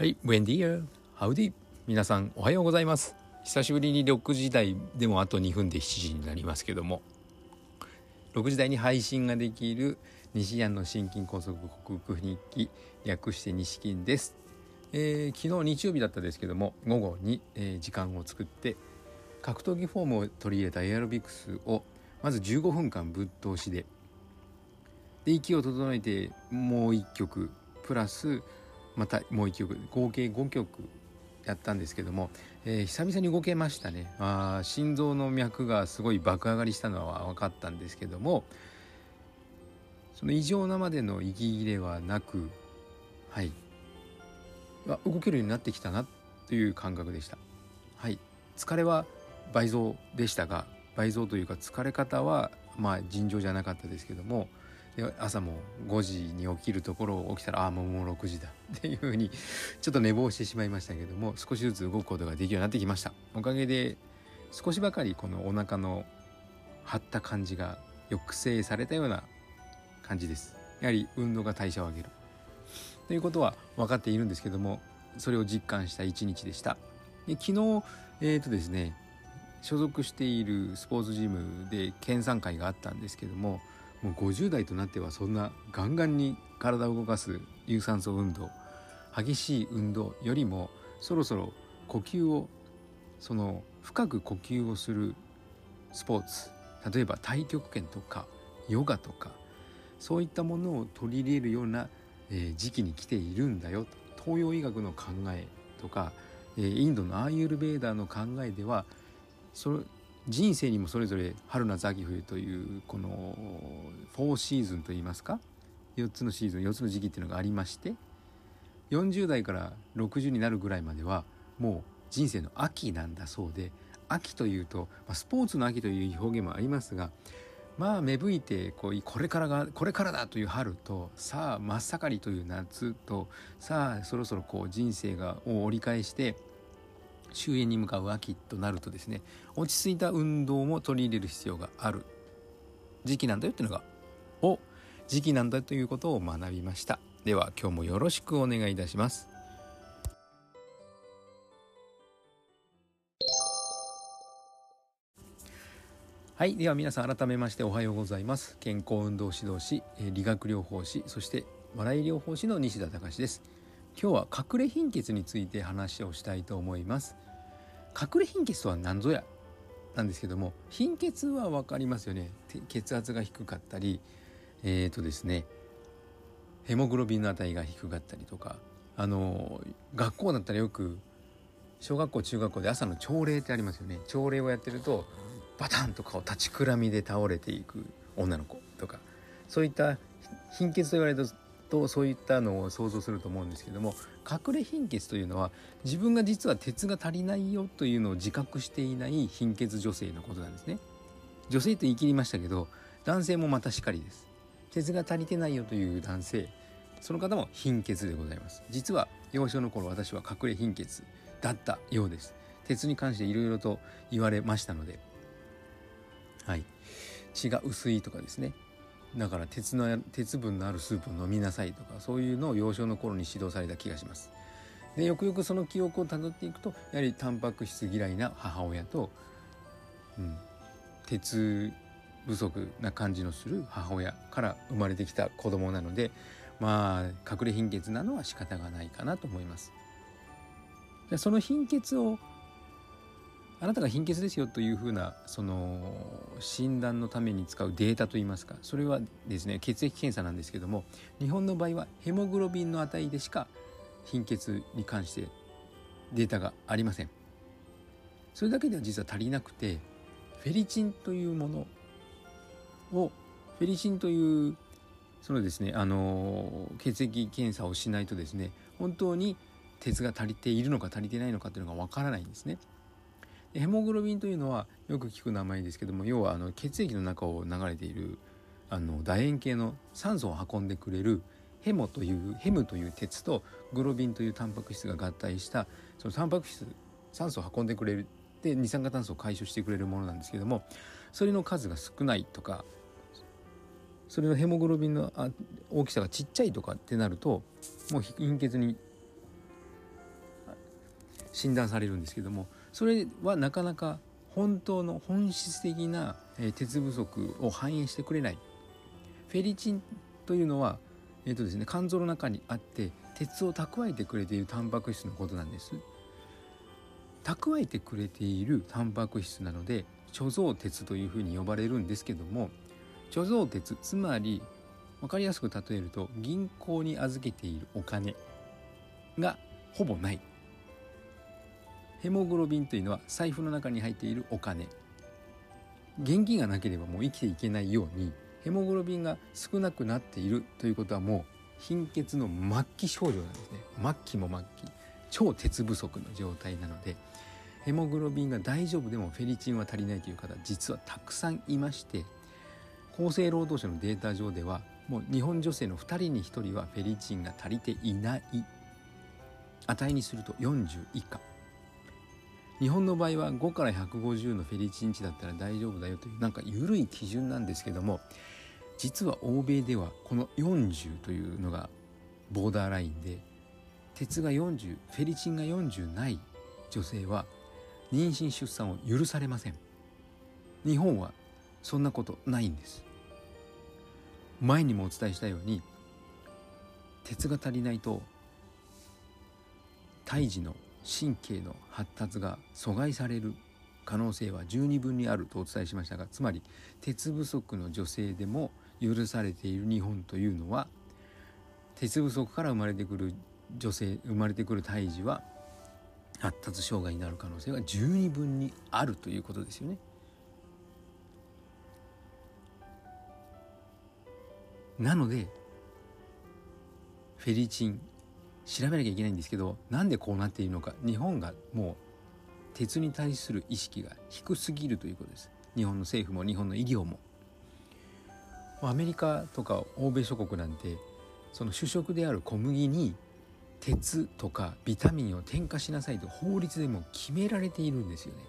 はい、ブエンディア、ハウディ。皆さんおはようございます。久しぶりに6時台でもあと2分で7時になりますけども、6時台に配信ができる西安の心筋梗塞克服日記、略して西筋です。えー、昨日日曜日だったですけども、午後に、えー、時間を作って格闘技フォームを取り入れたエアロビクスをまず15分間ぶっ通しでで息を整えてもう1曲プラスまたもう1曲合計5曲やったんですけども、えー、久々に動けましたね。あ心臓の脈がすごい爆上がりしたのは分かったんですけどもその異常なまでの息切れはなくはい。動けるようになってきたなという感覚でした。はい。疲れは倍増でしたが倍増というか疲れ方はまあ尋常じゃなかったですけどもで朝も5時に起きるところを起きたらああもう6時だっていうふうに ちょっと寝坊してしまいましたけども少しずつ動くことができるようになってきました。おかげで少しばかりこのお腹の張った感じが抑制されたような感じです。やはり運動が代謝を上げる。ということは分かっているんですけどもそれを実感した一日でした。で昨日えっ、ー、とですね所属しているスポーツジムで研鑽会があったんですけどももう50代となってはそんなガンガンに体を動かす有酸素運動激しい運動よりもそろそろ呼吸をその深く呼吸をするスポーツ例えば太極拳とかヨガとかそういったものを取り入れるような、え、時期に来ているんだよ東洋医学の考えとか、え、インドのアーユルベーダーの考えではそれ人生にもそれぞれ春夏秋冬というこの4シーズンといいますか4つのシーズン4つの時期っていうのがありまして40代から60になるぐらいまではもう人生の秋なんだそうで秋というと、ま、スポーツの秋という表現もありますがまあ芽吹いてこうこれからがこれからだという春とさあ真っ盛りという夏とさあそろそろこう人生がを折り返して終焉に向かう秋となるとですね落ち着いた運動も取り入れる必要がある時期なんだよっていうのがお時期なんだということを学びました。では今日もよろしくお願いいたします。はいでは皆さん改めましておはようございます。健康運動指導士理学療法士そして笑い療法士の西田隆です。今日は隠れ貧血について話をしたいと思います。隠れ貧血とは何ぞや？なんですけども貧血は分かりますよね。血圧が低かったりえーとですねヘモグロビンの値が低かったりとかあの学校だったらよく小学校中学校で朝の朝礼ってありますよね。朝礼をやってるとバタンと顔立ちくらみで倒れていく女の子とかそういった貧血と言われるととそういったのを想像すると思うんですけども隠れ貧血というのは自分が実は鉄が足りないよというのを自覚していない貧血女性のことなんですね。女性と言い切りましたけど男性もまたしかりです。鉄が足りてないよという男性その方も貧血でございます。実は幼少の頃私は隠れ貧血だったようです。鉄に関していろいろと言われましたのではい。血が薄いとかですね。だから鉄の鉄分のあるスープを飲みなさいとかそういうのを幼少の頃に指導された気がします。でよくよくその記憶をたどっていくとやはりタンパク質嫌いな母親と、うん、鉄不足な感じのする母親から生まれてきた子供なのでまあ隠れ貧血なのは仕方がないかなと思います。でその貧血をあなたが貧血ですよというふうなその診断のために使うデータといいますかそれはですね血液検査なんですけども日本の場合はヘモグロビンの値でしか貧血に関してデータがありませんそれだけでは実は足りなくてフェリチンというものをフェリチンというそのですねあの血液検査をしないとですね本当に鉄が足りているのか足りてないのかというのがわからないんですね。ヘモグロビンというのはよく聞く名前ですけども要はあの血液の中を流れているあの楕円形の酸素を運んでくれるヘモというヘムという鉄とグロビンというタンパク質が合体したそのタンパク質酸素を運んでくれるで二酸化炭素を解消してくれるものなんですけどもそれの数が少ないとかそれのヘモグロビンの大きさがちっちゃいとかってなるともう貧血に診断されるんですけどもそれはなかなか本当の本質的な鉄不足を反映してくれない。フェリチンというのは、えーとですね、肝臓の中にあって鉄を蓄えてくれているタンパク質のことなんです。蓄えてくれているタンパク質なので貯蔵鉄というふうに呼ばれるんですけども貯蔵鉄つまり分かりやすく例えると銀行に預けているお金がほぼない。ヘモグロビンというのは財布の中に入っているお金。現金がなければもう生きていけないようにヘモグロビンが少なくなっているということはもう貧血の末期症状なんですね。末期も末期。超鉄不足の状態なのでヘモグロビンが大丈夫でもフェリチンは足りないという方実はたくさんいまして厚生労働省のデータ上ではもう日本女性の2人に1人はフェリチンが足りていない。値にすると40以下。日本の場合は5から150のフェリチン値だったら大丈夫だよというなんか緩い基準なんですけども実は欧米ではこの40というのがボーダーラインで鉄が40フェリチンが40ない女性は妊娠出産を許されません。日本はそんなことないんです。前にもお伝えしたように鉄が足りないと胎児の神経の発達が阻害される可能性は十二分にあるとお伝えしましたがつまり鉄不足の女性でも許されている日本というのは鉄不足から生まれてくる女性生まれてくる胎児は発達障害になる可能性が十二分にあるということですよね。なのでフェリチン調べなきゃいけないんですけどなんでこうなっているのか。日本がもう鉄に対する意識が低すぎるということです。日本の政府も日本の医療も。アメリカとか欧米諸国なんてその主食である小麦に鉄とかビタミンを添加しなさいと法律でも決められているんですよね。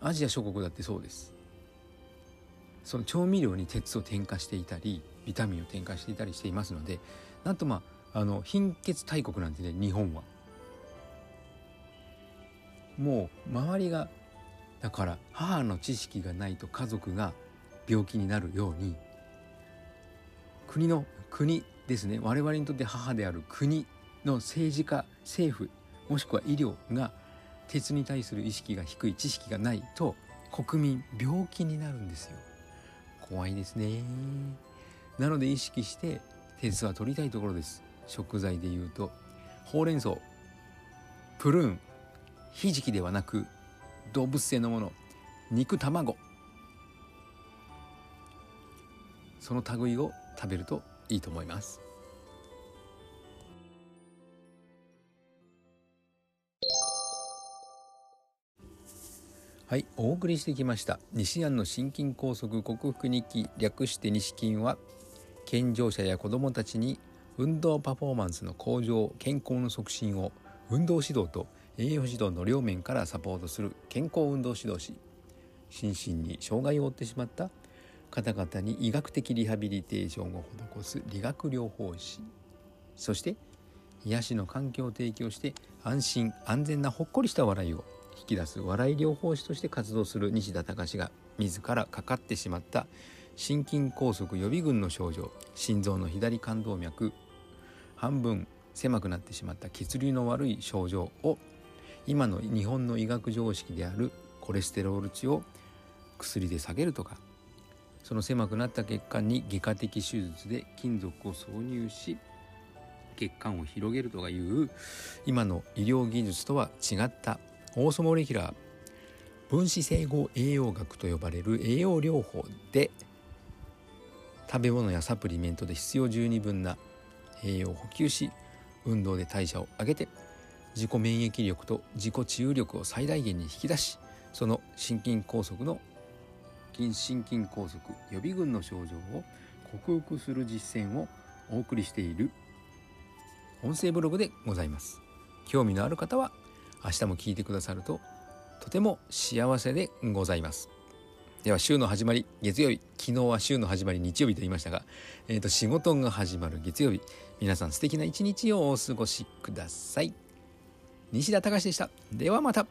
アジア諸国だってそうです。その調味料に鉄を添加していたりビタミンを添加していたりしていますのでなんとまああの貧血大国なんてね日本は。もう周りがだから母の知識がないと家族が病気になるように国の国ですね我々にとって母である国の政治家政府もしくは医療が鉄に対する意識が低い知識がないと国民病気になるんですよ。怖いですね。なので意識して鉄は取りたいところです。食材でいうと。ほうれん草。プルーン。ひじきではなく動物性のもの。肉卵。その類を食べるといいと思います。はいお送りしてきました。西安の心筋梗塞克服日記略して西筋は健常者や子どもたちに運動パフォーマンスの向上健康の促進を運動指導と栄養指導の両面からサポートする健康運動指導士。心身に障害を負ってしまった方々に医学的リハビリテーションを施す理学療法士。そして癒しの環境を提供して安心安全なほっこりした笑いを引き出す笑い療法士として活動する西田隆が自らかかってしまった心筋梗塞予備軍の症状心臓の左冠動脈半分狭くなってしまった血流の悪い症状を今の日本の医学常識であるコレステロール値を薬で下げるとかその狭くなった血管に外科的手術で金属を挿入し血管を広げるとかいう今の医療技術とは違ったオーソモレキュラー分子整合栄養学と呼ばれる栄養療法で食べ物やサプリメントで必要十二分な栄養を補給し運動で代謝を上げて自己免疫力と自己治癒力を最大限に引き出しその心筋梗塞の心筋梗塞予備軍の症状を克服する実践をお送りしている音声ブログでございます。興味のある方は明日も聞いてくださるととても幸せでございます。では週の始まり月曜日昨日は週の始まり日曜日と言いましたが、えー、と仕事が始まる月曜日皆さん素敵な一日をお過ごしください。西田隆でした。ではまた。